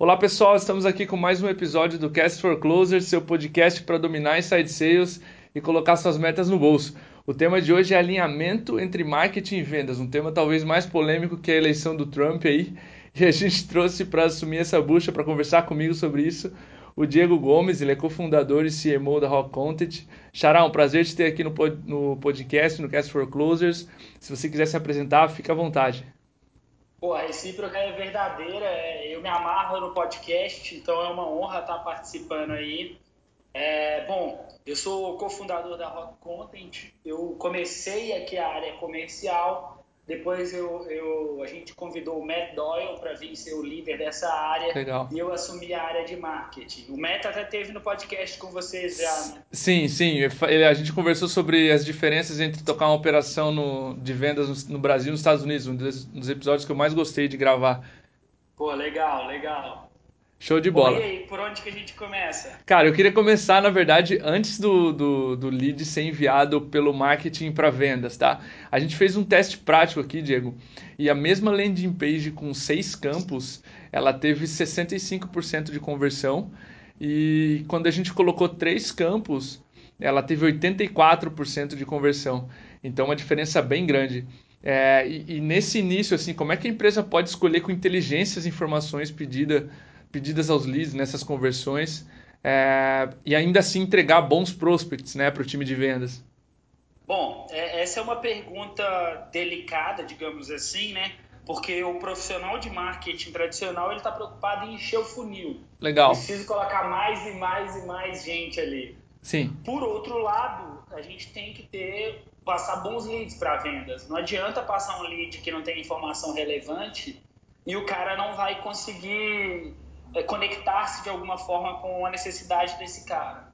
Olá pessoal, estamos aqui com mais um episódio do Cast for Closers, seu podcast para dominar inside sales e colocar suas metas no bolso. O tema de hoje é alinhamento entre marketing e vendas, um tema talvez mais polêmico que a eleição do Trump aí. E a gente trouxe para assumir essa bucha para conversar comigo sobre isso o Diego Gomes, ele é cofundador e CMO da Rock Content. Xará, um prazer te ter aqui no, no podcast, no Cast for Closers. Se você quiser se apresentar, fica à vontade. Pô, a recíproca é verdadeira. É, eu me amarro no podcast, então é uma honra estar participando aí. É, bom, eu sou cofundador da Rock Content. Eu comecei aqui a área comercial depois eu, eu, a gente convidou o Matt Doyle para vir ser o líder dessa área. Legal. E eu assumi a área de marketing. O Matt até teve no podcast com vocês já, né? Sim, sim. A gente conversou sobre as diferenças entre tocar uma operação no, de vendas no Brasil e nos Estados Unidos. Um dos, um dos episódios que eu mais gostei de gravar. Pô, legal, legal. Show de bola. Bom, e aí, por onde que a gente começa? Cara, eu queria começar, na verdade, antes do, do, do lead ser enviado pelo marketing para vendas, tá? A gente fez um teste prático aqui, Diego, e a mesma landing page com seis campos, ela teve 65% de conversão, e quando a gente colocou três campos, ela teve 84% de conversão. Então, uma diferença bem grande. É, e, e, nesse início, assim, como é que a empresa pode escolher com inteligência as informações pedidas pedidas aos leads nessas conversões é, e ainda assim entregar bons prospects né, para o time de vendas? Bom, é, essa é uma pergunta delicada, digamos assim, né? Porque o profissional de marketing tradicional ele está preocupado em encher o funil. Legal. Preciso colocar mais e mais e mais gente ali. Sim. Por outro lado, a gente tem que ter passar bons leads para vendas. Não adianta passar um lead que não tem informação relevante e o cara não vai conseguir é, conectar-se de alguma forma com a necessidade desse cara.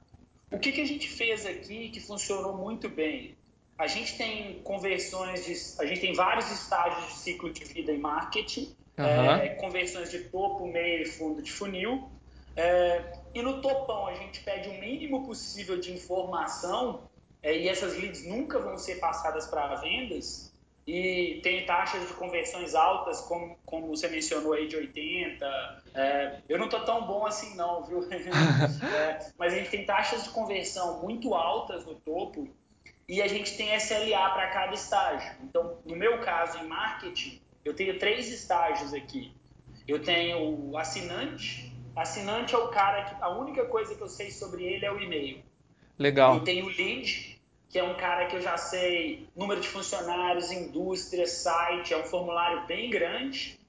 O que, que a gente fez aqui que funcionou muito bem? A gente tem conversões, de, a gente tem vários estágios de ciclo de vida em marketing, uhum. é, conversões de topo, meio e fundo de funil. É, e no topão a gente pede o mínimo possível de informação é, e essas leads nunca vão ser passadas para vendas e tem taxas de conversões altas, como, como você mencionou aí, de 80. É, eu não estou tão bom assim não, viu? é, mas a gente tem taxas de conversão muito altas no topo e a gente tem SLA para cada estágio. Então, no meu caso, em marketing, eu tenho três estágios aqui. Eu tenho o assinante. Assinante é o cara que a única coisa que eu sei sobre ele é o e-mail. Legal. Eu tenho o lead, que é um cara que eu já sei número de funcionários, indústria, site, é um formulário bem grande.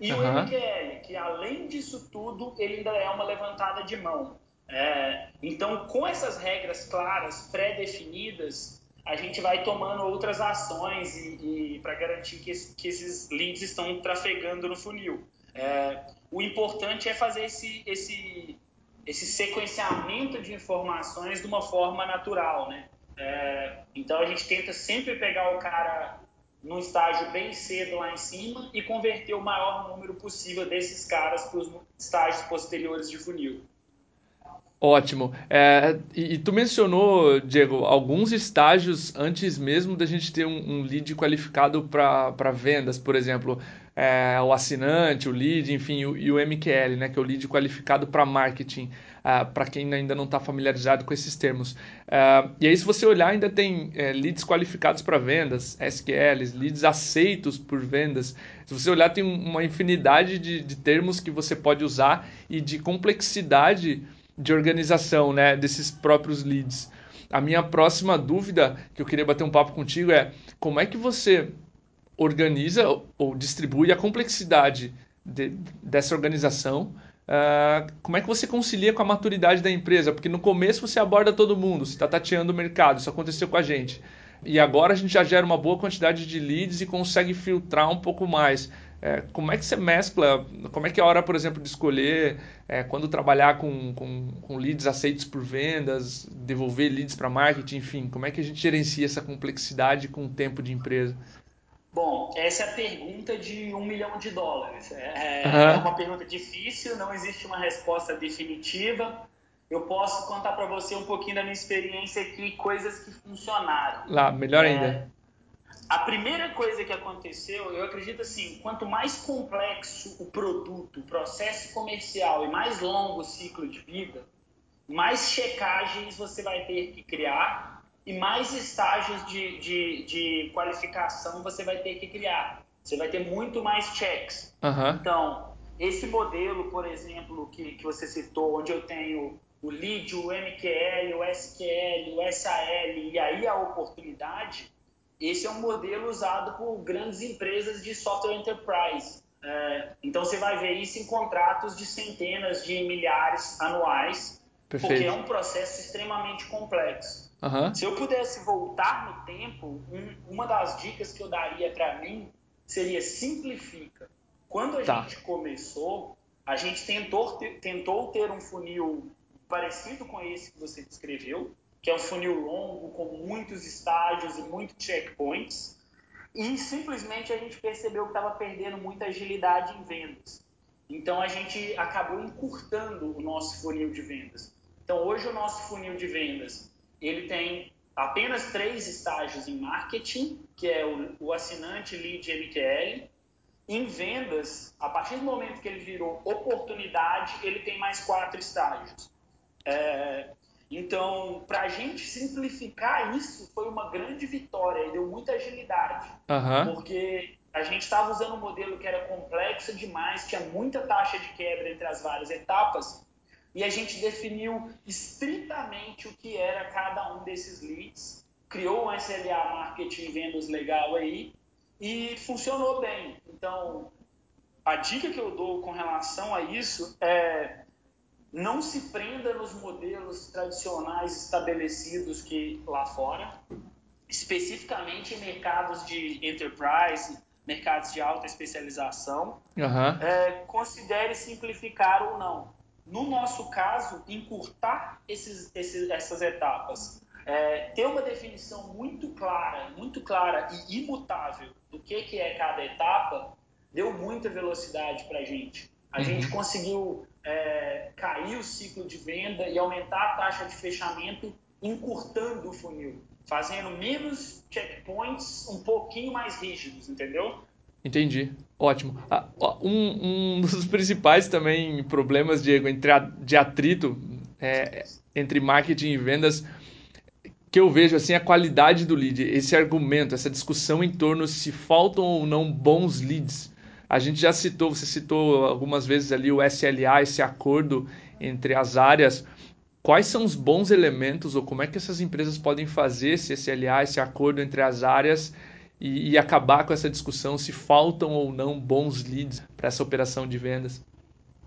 E uhum. o MQL, que além disso tudo, ele ainda é uma levantada de mão. É, então, com essas regras claras, pré-definidas, a gente vai tomando outras ações e, e para garantir que, que, esses leads estão trafegando no funil. É, o importante é fazer esse, esse, esse sequenciamento de informações de uma forma natural, né? É, então a gente tenta sempre pegar o cara num estágio bem cedo lá em cima e converter o maior número possível desses caras para os estágios posteriores de funil. Ótimo. É, e, e, tu mencionou, Diego, alguns estágios antes mesmo da gente ter um, um lead qualificado para vendas, por exemplo, é, o assinante, o lead, enfim, o, e o MQL, né, que é o lead qualificado para marketing. Uh, para quem ainda não está familiarizado com esses termos. Uh, e aí, se você olhar, ainda tem é, leads qualificados para vendas, SQLs, leads aceitos por vendas. Se você olhar, tem uma infinidade de, de termos que você pode usar e de complexidade de organização né, desses próprios leads. A minha próxima dúvida que eu queria bater um papo contigo é como é que você organiza ou distribui a complexidade de, dessa organização Uh, como é que você concilia com a maturidade da empresa? Porque no começo você aborda todo mundo, você está tateando o mercado, isso aconteceu com a gente. E agora a gente já gera uma boa quantidade de leads e consegue filtrar um pouco mais. É, como é que você mescla? Como é que é a hora, por exemplo, de escolher é, quando trabalhar com, com, com, leads aceitos por vendas, devolver leads para marketing, enfim, como é que a gente gerencia essa complexidade com o tempo de empresa? Bom, essa é a pergunta de um milhão de dólares. É, uhum. é uma pergunta difícil, não existe uma resposta definitiva. Eu posso contar para você um pouquinho da minha experiência aqui, coisas que funcionaram. Lá, melhor é, ainda. a primeira coisa que aconteceu, eu acredito assim, quanto mais complexo o produto, o processo comercial e mais longo o ciclo de vida, mais checagens você vai ter que criar e mais estágios de, de, de qualificação você vai ter que criar. Você vai ter muito mais checks. Uhum. Então, esse modelo, por exemplo, que, que você citou, onde eu tenho o lead, o MQL, o SQL, o SAL e aí a oportunidade, esse é um modelo usado por grandes empresas de software enterprise. É, então você vai ver isso em contratos de centenas de milhares anuais, Perfeito. porque é um processo extremamente complexo. Uhum. Se eu pudesse voltar no tempo, um, uma das dicas que eu daria para mim seria simplifica. Quando a tá. gente começou, a gente tentou ter, tentou ter um funil parecido com esse que você descreveu, que é um funil longo, com muitos estágios e muitos checkpoints, e simplesmente a gente percebeu que estava perdendo muita agilidade em vendas. Então a gente acabou encurtando o nosso funil de vendas. Então hoje o nosso funil de vendas ele tem apenas três estágios em marketing, que é o, o assinante, lead MQL. Em vendas, a partir do momento que ele virou oportunidade, ele tem mais quatro estágios. É, então, para a gente simplificar isso, foi uma grande vitória e deu muita agilidade. Uhum. Porque a gente estava usando um modelo que era complexo demais, tinha muita taxa de quebra entre as várias etapas, e a gente definiu estritamente o que era cada um desses leads, criou um SLA Marketing Vendas legal aí, e funcionou bem. Então, a dica que eu dou com relação a isso é não se prenda nos modelos tradicionais estabelecidos que lá fora, especificamente em mercados de enterprise, mercados de alta especialização. Uhum. É, considere simplificar ou não. No nosso caso, encurtar esses, esses, essas etapas, é, ter uma definição muito clara, muito clara e imutável do que, que é cada etapa, deu muita velocidade para a gente. A uhum. gente conseguiu é, cair o ciclo de venda e aumentar a taxa de fechamento, encurtando o funil, fazendo menos checkpoints um pouquinho mais rígidos, entendeu? Entendi. Ótimo. Ah, um, um, dos principais também problemas, Diego, entre a, de atrito é, entre marketing e vendas que eu vejo assim a qualidade do lead, esse argumento, essa discussão em torno se faltam ou não bons leads. A gente já citou, você citou algumas vezes ali o SLA, esse acordo entre as áreas. Quais são os bons elementos ou como é que essas empresas podem fazer esse SLA, esse acordo entre as áreas e, e acabar com essa discussão se faltam ou não bons leads para essa operação de vendas?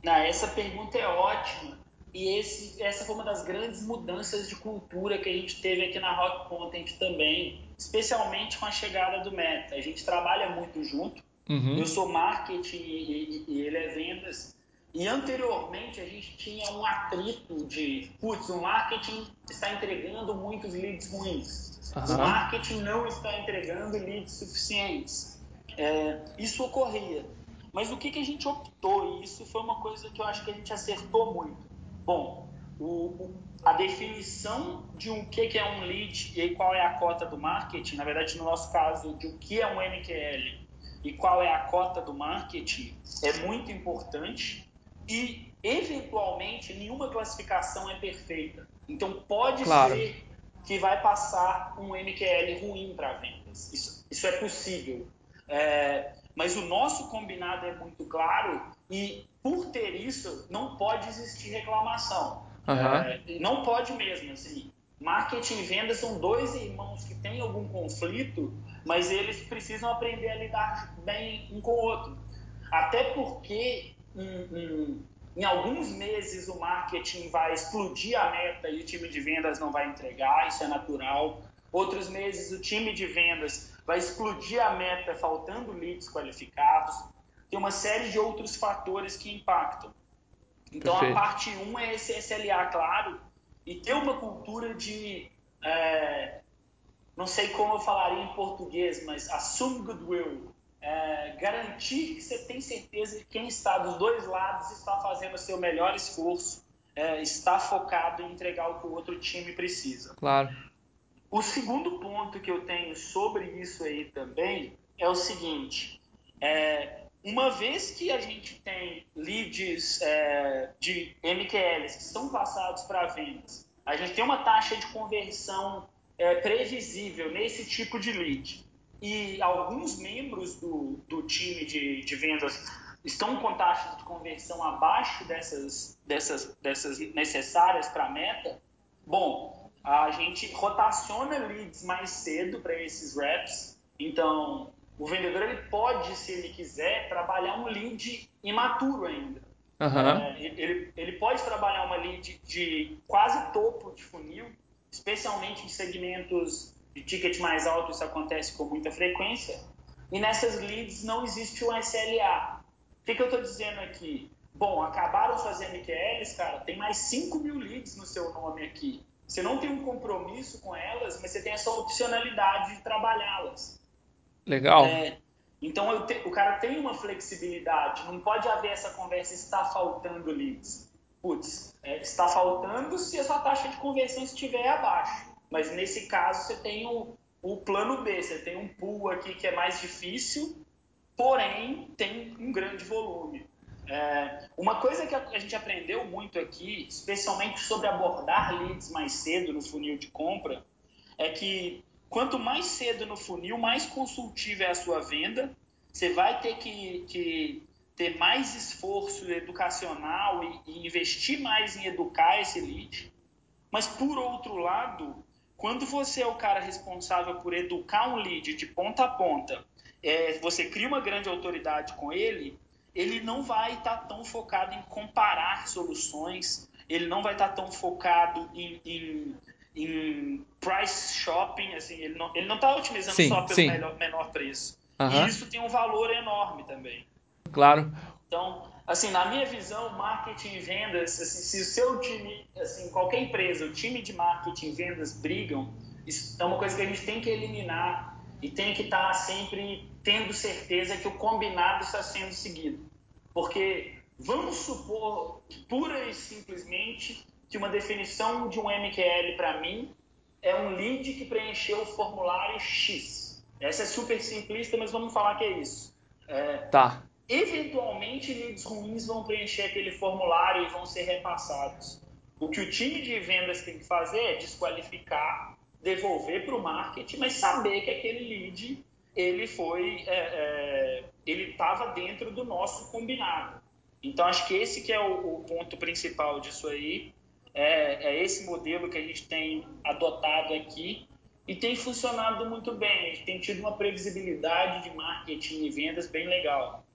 Não, essa pergunta é ótima. E esse, essa foi uma das grandes mudanças de cultura que a gente teve aqui na Rock Content também, especialmente com a chegada do Meta. A gente trabalha muito junto. Uhum. Eu sou marketing e, e, ele é vendas. E anteriormente a gente tinha um atrito de, putz, o marketing está entregando muitos leads ruins. Uhum. O marketing não está entregando leads suficientes. É, isso ocorria. Mas o que, que a gente optou? E isso foi uma coisa que eu acho que a gente acertou muito. Bom, o, a definição de o que, que é um lead e qual é a cota do marketing, na verdade, no nosso caso, de o que é um MQL e qual é a cota do marketing, é muito importante e, eventualmente, nenhuma classificação é perfeita. Então, pode claro. ser que vai passar um MQL ruim para vendas. Isso, isso é possível. É, mas o nosso combinado é muito claro e, por ter isso, não pode existir reclamação. Uhum. É, não pode mesmo, assim. Marketing e vendas são dois irmãos que têm algum conflito, mas eles precisam aprender a lidar bem um com o outro. Até porque em, em, em alguns meses o marketing vai explodir a meta e o time de vendas não vai entregar, isso é natural. Outros meses o time de vendas vai explodir a meta faltando leads qualificados. Tem uma série de outros fatores que impactam. Então Perfeito. a parte 1 um é esse SLA claro e ter uma cultura de é, não sei como eu falaria em português, mas assume goodwill. É, garantir que você tem certeza que quem está dos dois lados está fazendo o seu melhor esforço, é, está focado em entregar o que o outro time precisa. Claro. O segundo ponto que eu tenho sobre isso aí também é o seguinte: é, uma vez que a gente tem leads é, de MQLs que são passados para vendas, a gente tem uma taxa de conversão é, previsível nesse tipo de lead. E alguns membros do, do time de, de vendas estão com taxas de conversão abaixo dessas, dessas, dessas necessárias para a meta. Bom, a gente rotaciona leads mais cedo para esses reps. Então, o vendedor ele pode, se ele quiser, trabalhar um lead imaturo ainda. Uhum. É, ele, ele pode trabalhar uma lead de quase topo de funil, especialmente em segmentos de ticket mais alto, isso acontece com muita frequência. E nessas leads não existe um SLA. O que, que eu estou dizendo aqui? Bom, acabaram suas MQLs, cara, tem mais 5 mil leads no seu nome aqui. Você não tem um compromisso com elas, mas você tem essa opcionalidade de trabalhá-las. Legal. É, então te, o cara tem uma flexibilidade, não pode haver essa conversa está faltando leads. Putz, é, está faltando se a sua taxa de conversão estiver abaixo. Mas nesse caso você tem o, o plano B, você tem um pool aqui que é mais difícil, porém tem um grande volume. É, uma coisa que a gente aprendeu muito aqui, especialmente sobre abordar leads mais cedo no funil de compra, é que quanto mais cedo no funil, mais consultiva é a sua venda. Você vai ter que, que ter mais esforço educacional e, e investir mais em educar esse lead. Mas, por outro lado, quando você é o cara responsável por educar um lead de ponta a ponta, é, você cria uma grande autoridade com ele, ele não vai estar tá tão focado em comparar soluções, ele não vai estar tá tão focado em, em, em, price shopping, assim, ele não está ele não tá otimizando sim, só pelo melhor, menor preço. Uhum. E isso tem um valor enorme também. Claro. Então, assim, na minha visão, marketing e vendas, assim, se o seu time, assim, qualquer empresa, o time de marketing e vendas brigam, isso é uma coisa que a gente tem que eliminar e tem que estar sempre tendo certeza que o combinado está sendo seguido. Porque vamos supor, pura e simplesmente, que uma definição de um MQL para mim é um lead que preencheu o formulário X. Essa é super simplista, mas vamos falar que é isso. É, tá. Eventualmente, leads ruins vão preencher aquele formulário e vão ser repassados. O que o time de vendas tem que fazer é desqualificar, devolver para o marketing, mas saber que aquele lead ele foi, é, é, ele estava dentro do nosso combinado. Então acho que esse que é o, o ponto principal disso aí, é, é, esse modelo que a gente tem adotado aqui e tem funcionado muito bem. A gente tem tido uma previsibilidade de marketing e vendas bem legal.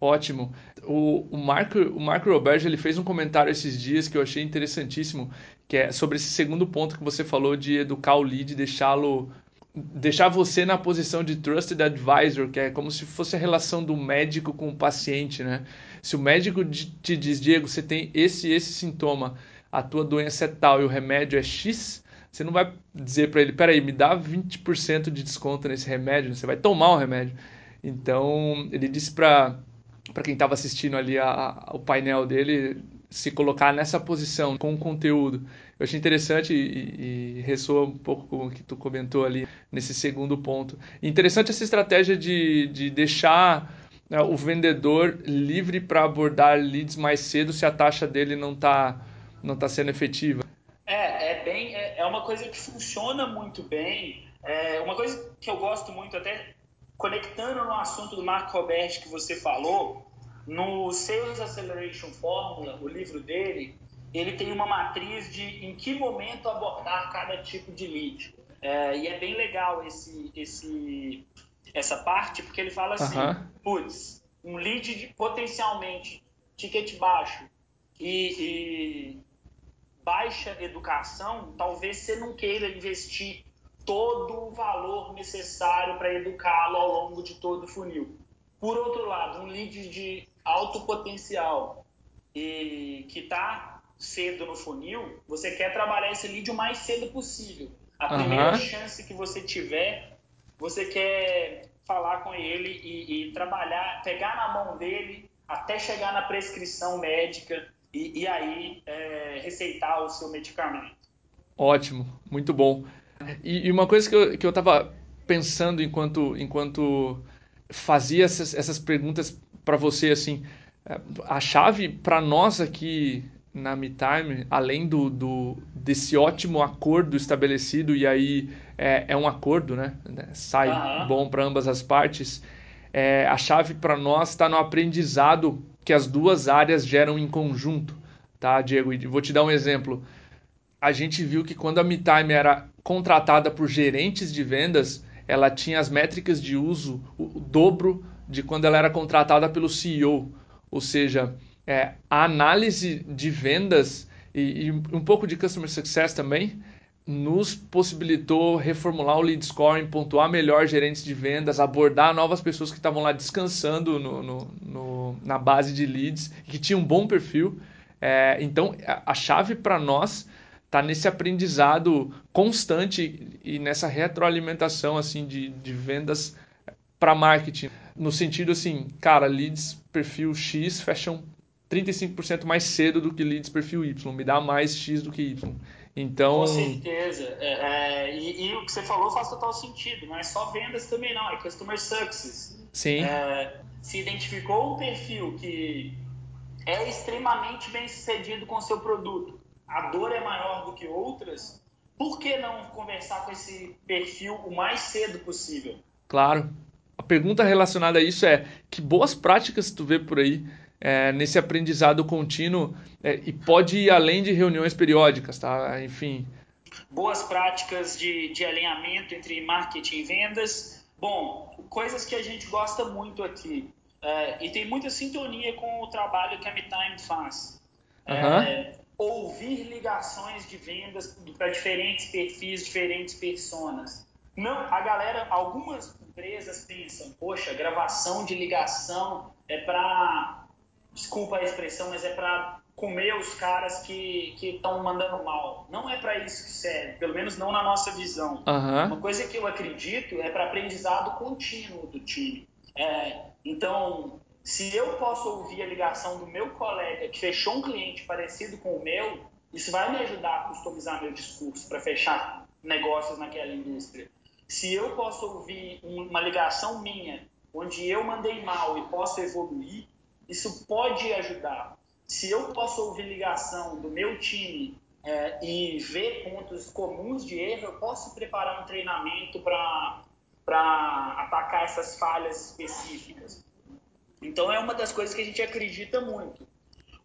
Ótimo. O, o, Marco, o Marco Roberto ele fez um comentário esses dias que eu achei interessantíssimo, que é sobre esse segundo ponto que você falou de educar o lead, deixá-lo deixar você na posição de trusted advisor, que é como se fosse a relação do médico com o paciente, né? Se o médico te diz, Diego, você tem esse esse sintoma, a tua doença é tal e o remédio é X, você não vai dizer para ele, peraí, me dá 20% de desconto nesse remédio, você vai tomar o remédio. Então, ele disse para para quem estava assistindo ali a, a, o painel dele, se colocar nessa posição com o conteúdo. Eu achei interessante e, e ressoa um pouco com o que tu comentou ali nesse segundo ponto. Interessante essa estratégia de, de deixar né, o vendedor livre para abordar leads mais cedo se a taxa dele não está não tá sendo efetiva. É, é bem, é, é uma coisa que funciona muito bem. É uma coisa que eu gosto muito até conectando no assunto do Marco Roberto que você falou, no Sales Acceleration Formula, o livro dele, ele tem uma matriz de em que momento abordar cada tipo de lead. É, e é bem legal esse, esse, essa parte, porque ele fala assim, uhum. putz, um lead de, potencialmente ticket baixo e, e baixa educação, talvez você não queira investir todo o valor necessário para educá-lo ao longo de todo o funil. Por outro lado, um lead de alto potencial e que está cedo no funil, você quer trabalhar esse lead o mais cedo possível. A primeira uhum. chance que você tiver, você quer falar com ele e, e, trabalhar, pegar na mão dele até chegar na prescrição médica e, e aí é, receitar o seu medicamento. Ótimo, muito bom. E, e uma coisa que eu, que eu tava pensando enquanto, enquanto fazia essas, essas perguntas para você, assim, é, a chave para nós aqui na MeTime, além do, do, desse ótimo acordo estabelecido, e aí é, é um acordo, né? Sai uhum. bom para ambas as partes. É, a chave para nós está no aprendizado que as duas áreas geram em conjunto, tá, Diego? E vou te dar um exemplo. A gente viu que quando a MeTime era contratada por gerentes de vendas, ela tinha as métricas de uso o dobro de quando ela era contratada pelo CEO. Ou seja, é, a análise de vendas e, e, um pouco de customer success também nos possibilitou reformular o lead scoring, pontuar melhor gerentes de vendas, abordar novas pessoas que estavam lá descansando no, no, no, na base de leads, que tinham um bom perfil. É, então, a, a chave para nós está nesse aprendizado constante e nessa retroalimentação assim de, de vendas para marketing. No sentido assim, cara, leads perfil X fecham 35% mais cedo do que leads perfil Y, me dá mais X do que Y. Então... Com certeza. É, é, e, e, o que você falou faz total sentido. Não é só vendas também, não. É customer success. Sim. É, se identificou um perfil que é extremamente bem sucedido com o seu produto, a dor é maior do que outras, por que não conversar com esse perfil o mais cedo possível? Claro. A pergunta relacionada a isso é: que boas práticas tu vê por aí é, nesse aprendizado contínuo é, e pode ir além de reuniões periódicas, tá? Enfim. Boas práticas de, de alinhamento entre marketing e vendas. Bom, coisas que a gente gosta muito aqui é, e tem muita sintonia com o trabalho que a MeTime faz. Uhum. Ouvir ligações de vendas para diferentes perfis, diferentes personas. Não, a galera, algumas empresas pensam, poxa, gravação de ligação é para desculpa a expressão, mas é para comer os caras que estão mandando mal. Não é para isso que serve, pelo menos não na nossa visão. Uhum. Uma coisa que eu acredito é para aprendizado contínuo do time. É, então, se eu posso ouvir a ligação do meu colega que fechou um cliente parecido com o meu, isso vai me ajudar a customizar meu discurso para fechar negócios naquela indústria. Se eu posso ouvir uma ligação minha, onde eu mandei mal e posso evoluir, isso pode ajudar. Se eu posso ouvir ligação do meu time é, e ver pontos comuns de erro, eu posso preparar um treinamento para atacar essas falhas específicas. Então é uma das coisas que a gente acredita muito.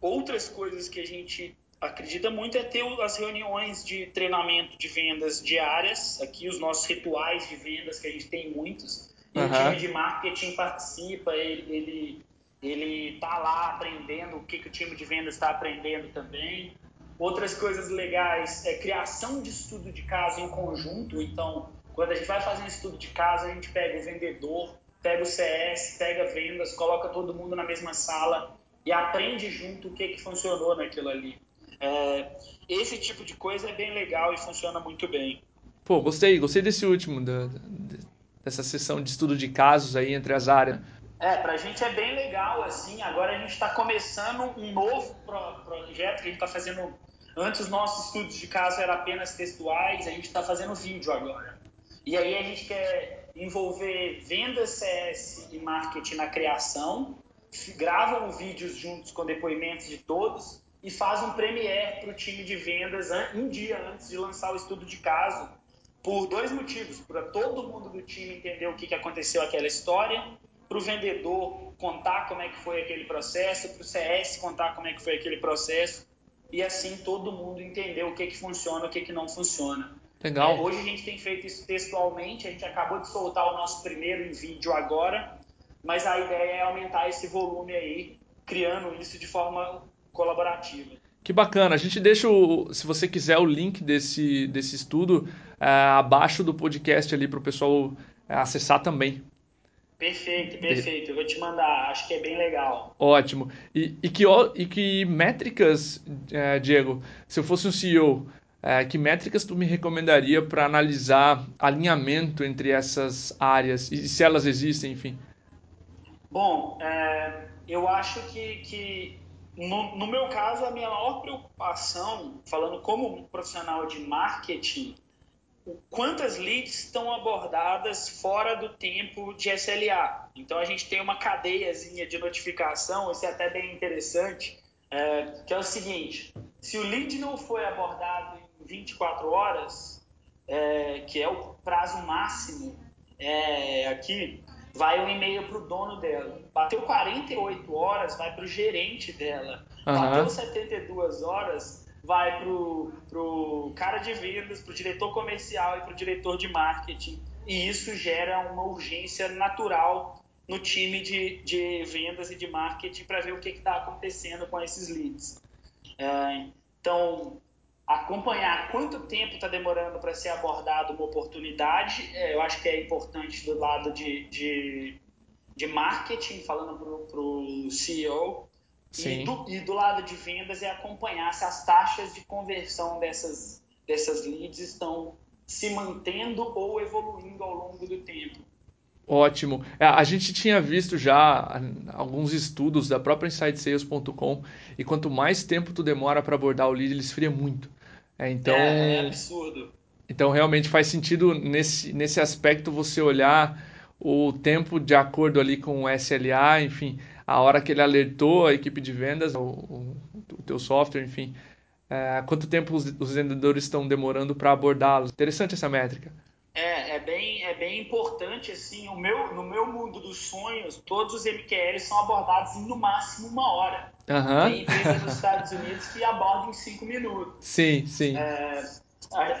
Outras coisas que a gente acredita muito é ter as reuniões de treinamento de vendas diárias, aqui os nossos rituais de vendas, que a gente tem muitos, e uhum. o time de marketing participa, ele, ele ele está lá aprendendo o que, que o time de vendas está aprendendo também. Outras coisas legais é criação de estudo de caso em conjunto. Então, quando a gente vai fazer um estudo de caso, a gente pega o vendedor, pega o CS, pega vendas, coloca todo mundo na mesma sala e aprende junto o que, que funcionou naquilo ali. É, esse tipo de coisa é bem legal e funciona muito bem. Pô, gostei, gostei desse último, da, dessa sessão de estudo de casos aí entre as áreas. É, pra gente é bem legal, assim. Agora a gente está começando um novo pro, projeto que a gente está fazendo. Antes os nossos estudos de caso eram apenas textuais, a gente está fazendo vídeo agora. E aí a gente quer envolver vendas, CS e marketing na criação, gravam vídeos juntos com depoimentos de todos e faz um premiere para o time de vendas um dia antes de lançar o estudo de caso, por dois motivos: para todo mundo do time entender o que, que aconteceu aquela história para o vendedor contar como é que foi aquele processo, para o CS contar como é que foi aquele processo, e assim todo mundo entender o que, que funciona, o que, que não funciona. Legal. É, hoje a gente tem feito isso textualmente, a gente acabou de soltar o nosso primeiro em vídeo agora, mas a ideia é aumentar esse volume aí, criando isso de forma colaborativa. Que bacana. A gente deixa, o, se você quiser, o link desse, desse estudo é, abaixo do podcast ali para o pessoal é, acessar também. Perfeito, perfeito. Eu vou te mandar, acho que é bem legal. Ótimo. E, e, que, e que métricas, é, Diego, se eu fosse um CEO, é, que métricas tu me recomendaria para analisar alinhamento entre essas áreas e se elas existem, enfim? Bom, é, eu acho que, que no, no, meu caso, a minha maior preocupação, falando como profissional de marketing, quantas leads estão abordadas fora do tempo de SLA. Então a gente tem uma cadeiazinha de notificação, isso é até bem interessante, é, que é o seguinte: se o lead não foi abordado 24 horas, é, que é o prazo máximo é, aqui, vai um e-mail para o dono dela. Bateu 48 horas, vai para o gerente dela. Uhum. Bateu 72 horas, vai pro, pro cara de vendas, pro diretor comercial e pro diretor de marketing. E isso gera uma urgência natural no time de, de vendas e de marketing para ver o que está acontecendo com esses leads. É, então, acompanhar quanto tempo está demorando para ser abordada uma oportunidade, é, eu acho que é importante do lado de, de, de marketing, falando para o CEO, e do, e do, lado de vendas é acompanhar se as taxas de conversão dessas, dessas leads estão se mantendo ou evoluindo ao longo do tempo. Ótimo. É, a gente tinha visto já alguns estudos da própria InsideSales.com e quanto mais tempo tu demora para abordar o lead, ele esfria muito. É, então, é, é absurdo. Então realmente faz sentido nesse, nesse aspecto você olhar o tempo de acordo ali com o SLA, enfim, a hora que ele alertou a equipe de vendas, o, o, o teu software, enfim, é, quanto tempo os, os vendedores estão demorando para abordá-los. Interessante essa métrica. É, é bem, é bem importante, assim, o meu, no meu mundo dos sonhos, todos os MQLs são abordados em no máximo uma hora. Uhum. Tem empresas nos Estados Unidos que abordam em cinco minutos. Sim, sim. É,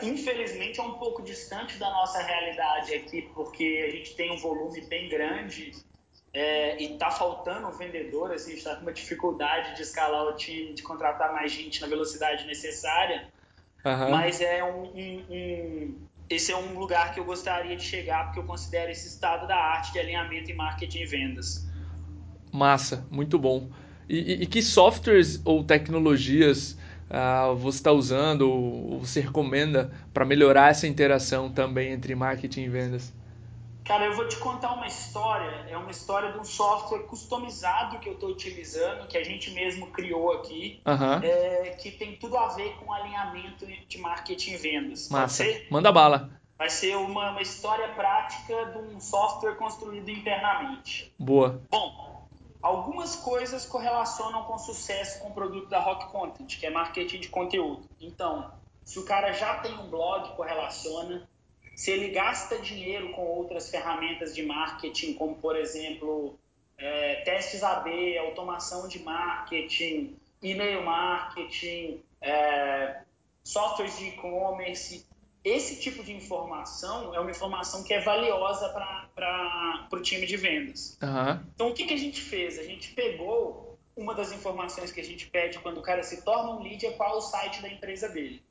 infelizmente é um pouco distante da nossa realidade aqui, porque a gente tem um volume bem grande é, e tá faltando um vendedor, assim, está com uma dificuldade de escalar o time, de contratar mais gente na velocidade necessária. Uhum. Mas é um, um, um, esse é um lugar que eu gostaria de chegar, porque eu considero esse estado da arte de alinhamento em marketing e vendas. Massa, muito bom. E, e, e que softwares ou tecnologias uh, você está usando ou você recomenda para melhorar essa interação também entre marketing e vendas? Cara, eu vou te contar uma história. É uma história de um software customizado que eu estou utilizando, que a gente mesmo criou aqui, uhum. é, que tem tudo a ver com alinhamento de marketing e vendas. Massa. Manda bala. Vai ser uma, uma história prática de um software construído internamente. Boa. Bom, algumas coisas correlacionam com sucesso com o produto da Rock Content, que é marketing de conteúdo. Então, se o cara já tem um blog, correlaciona se ele gasta dinheiro com outras ferramentas de marketing, como por exemplo é, testes AB, automação de marketing, e-mail marketing, é, softwares de e-commerce, esse tipo de informação é uma informação que é valiosa para o time de vendas. Uhum. Então, o que, que a gente fez? A gente pegou uma das informações que a gente pede quando o cara se torna um lead, é qual o site da empresa dele.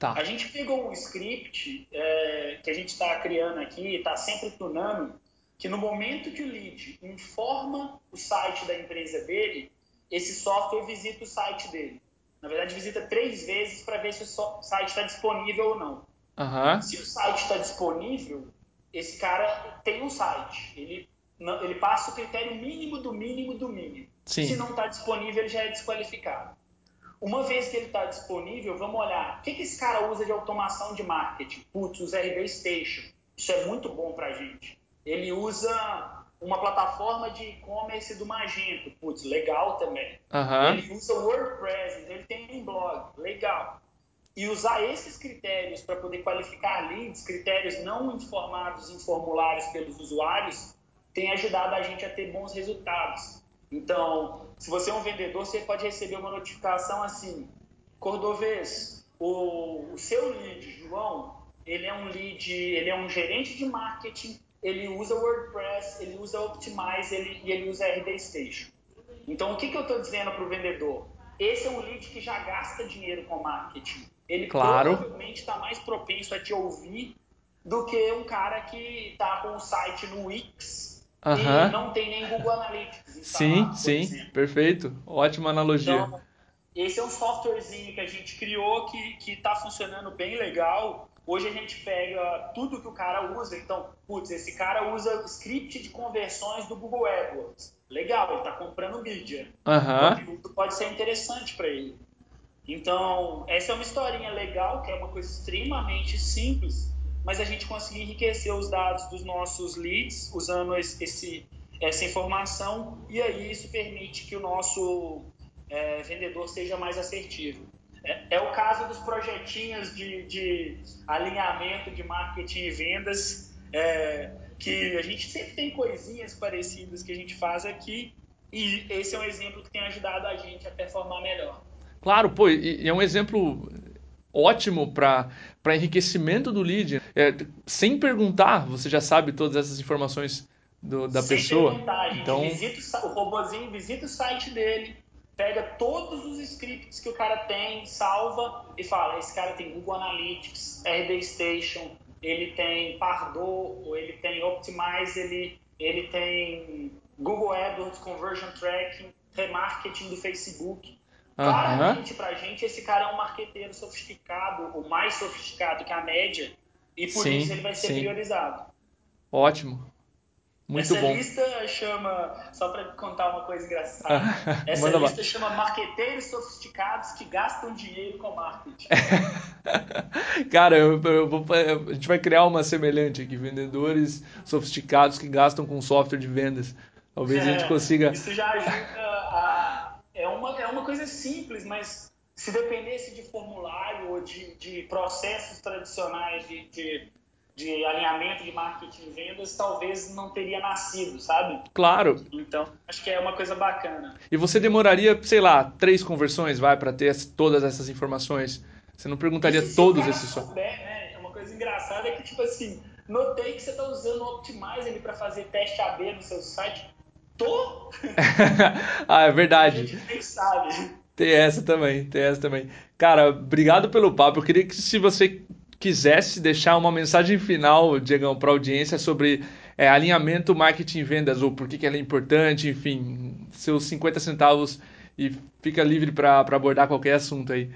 Tá. A gente pegou um script é, que a gente está criando aqui, está sempre tunando, que no momento que o lead informa o site da empresa dele, esse software visita o site dele. Na verdade, visita três vezes para ver se o site está disponível ou não. Uhum. Se o site está disponível, esse cara tem um site. Ele, ele passa o critério mínimo do mínimo do mínimo. Sim. Se não está disponível, ele já é desqualificado. Uma vez que ele está disponível, vamos olhar o que, que esse cara usa de automação de marketing. Putz, usa RD Station. Isso é muito bom para a gente. Ele usa uma plataforma de e-commerce do Magento. Putz, legal também. Uhum. Ele usa WordPress, ele tem um blog. Legal. E usar esses critérios para poder qualificar leads, critérios não informados em formulários pelos usuários, tem ajudado a gente a ter bons resultados. Então, se você é um vendedor, você pode receber uma notificação assim: Cordovez, o, o seu lead, João, ele é um lead, ele é um gerente de marketing, ele usa WordPress, ele usa Optimize ele, e ele usa RD Station. Então, o que, que eu estou dizendo para o vendedor? Esse é um lead que já gasta dinheiro com marketing. Ele claro. provavelmente está mais propenso a te ouvir do que um cara que está com o site no Wix Uhum. E não tem nem Google Analytics. Sim, sim, exemplo. perfeito. Ótima analogia. Então, esse é um softwarezinho que a gente criou que está funcionando bem legal. Hoje a gente pega tudo que o cara usa. Então, putz, esse cara usa script de conversões do Google AdWords. Legal, ele está comprando mídia. Uhum. Então, pode ser interessante para ele. Então, essa é uma historinha legal, que é uma coisa extremamente simples, mas a gente conseguir enriquecer os dados dos nossos leads usando esse, essa informação e aí isso permite que o nosso é, vendedor seja mais assertivo. É, é, o caso dos projetinhos de, de, alinhamento de marketing e vendas, é, que a gente sempre tem coisinhas parecidas que a gente faz aqui e esse é um exemplo que tem ajudado a gente a performar melhor. Claro, pô, é um exemplo ótimo para enriquecimento do lead. É, sem perguntar, você já sabe todas essas informações do, da sem pessoa. Perguntar, gente então... visita o, o robozinho visita o site dele, pega todos os scripts que o cara tem, salva e fala: esse cara tem Google Analytics, RD Station, ele tem Pardot, ele tem Optimize, ele, ele tem Google AdWords, Conversion Tracking, remarketing do Facebook. Claramente, para a gente, esse cara é um marqueteiro sofisticado, o mais sofisticado que a média, e por sim, isso ele vai ser sim. priorizado. Ótimo. Muito essa bom. lista chama, só para contar uma coisa engraçada, essa lista lá. chama marqueteiros sofisticados que gastam dinheiro com marketing. Cara, eu, eu a gente vai criar uma semelhante aqui, vendedores sofisticados que gastam com software de vendas. Talvez é, a gente é, consiga. Isso já ajuda é uma, é uma coisa simples, mas se dependesse de formulário ou de, de processos tradicionais de, de, de, alinhamento de marketing e vendas, talvez não teria nascido, sabe? Claro. Então, acho que é uma coisa bacana. E você demoraria, sei lá, três conversões, vai, para ter todas essas informações? Você não perguntaria se todos esses... Souber, né? É uma coisa engraçada é que, tipo assim, notei que você está usando o Optimize para fazer teste AB no seu site Tô? ah, é verdade. A gente nem sabe. Tem essa também, tem essa também. Cara, obrigado pelo papo. Eu queria que se você quisesse deixar uma mensagem final, Diegão, para a audiência sobre é, alinhamento marketing e vendas, ou por que, que ela é importante, enfim, seus 50 centavos e fica livre para abordar qualquer assunto aí.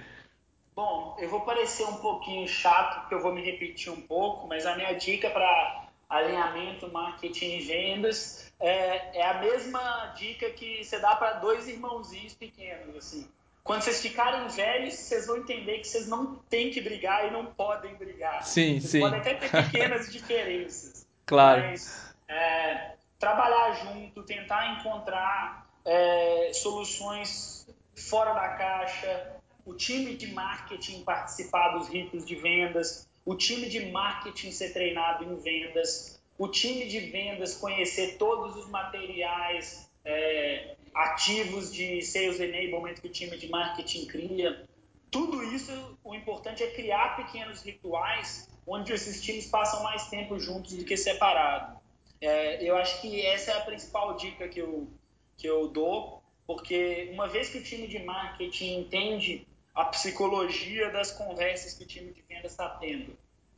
Bom, eu vou parecer um pouquinho chato, porque eu vou me repetir um pouco, mas a minha dica para alinhamento, marketing e vendas é, é a mesma dica que você dá para dois irmãozinhos pequenos, assim. Quando vocês ficarem velhos, vocês vão entender que vocês não têm que brigar e não podem brigar. Sim, vocês sim. podem até ter pequenas diferenças. Claro. Mas é, trabalhar junto, tentar encontrar é, soluções fora da caixa, o time de marketing participar dos ritos de vendas, o time de marketing ser treinado em vendas, o time de vendas conhecer todos os materiais é, ativos de sales enablement que o time de marketing cria. Tudo isso, o importante é criar pequenos rituais onde esses times passam mais tempo juntos do que separados. É, eu acho que essa é a principal dica que eu, que eu dou, porque uma vez que o time de marketing entende a psicologia das conversas que o time de vendas está tendo,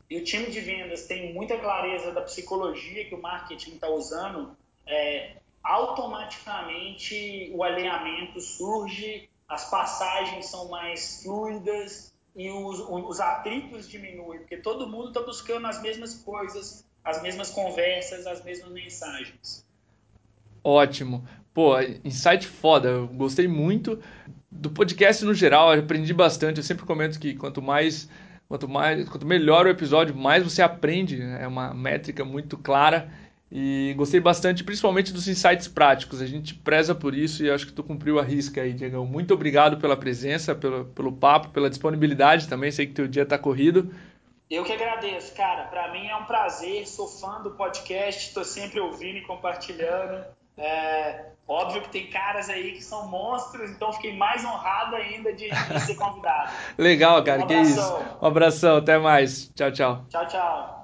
e o time de vendas tem muita clareza da psicologia que o marketing está usando, é, automaticamente o alinhamento surge, as passagens são mais fluidas e os, os atritos diminuem, porque todo mundo está buscando as mesmas coisas, as mesmas conversas, as mesmas mensagens. Ótimo. Pô, insight foda, eu gostei muito do podcast no geral, aprendi bastante. Eu sempre comento que quanto mais Quanto, mais, quanto melhor o episódio, mais você aprende. É uma métrica muito clara. E gostei bastante, principalmente dos insights práticos. A gente preza por isso e acho que tu cumpriu a risca aí, Diego. Muito obrigado pela presença, pelo, pelo papo, pela disponibilidade também. Sei que teu dia está corrido. Eu que agradeço, cara. Para mim é um prazer. Sou fã do podcast, estou sempre ouvindo e compartilhando. É, óbvio que tem caras aí que são monstros, então fiquei mais honrado ainda de, de ser convidado. Legal, cara, um que isso. Um abração, até mais. Tchau, tchau. Tchau, tchau.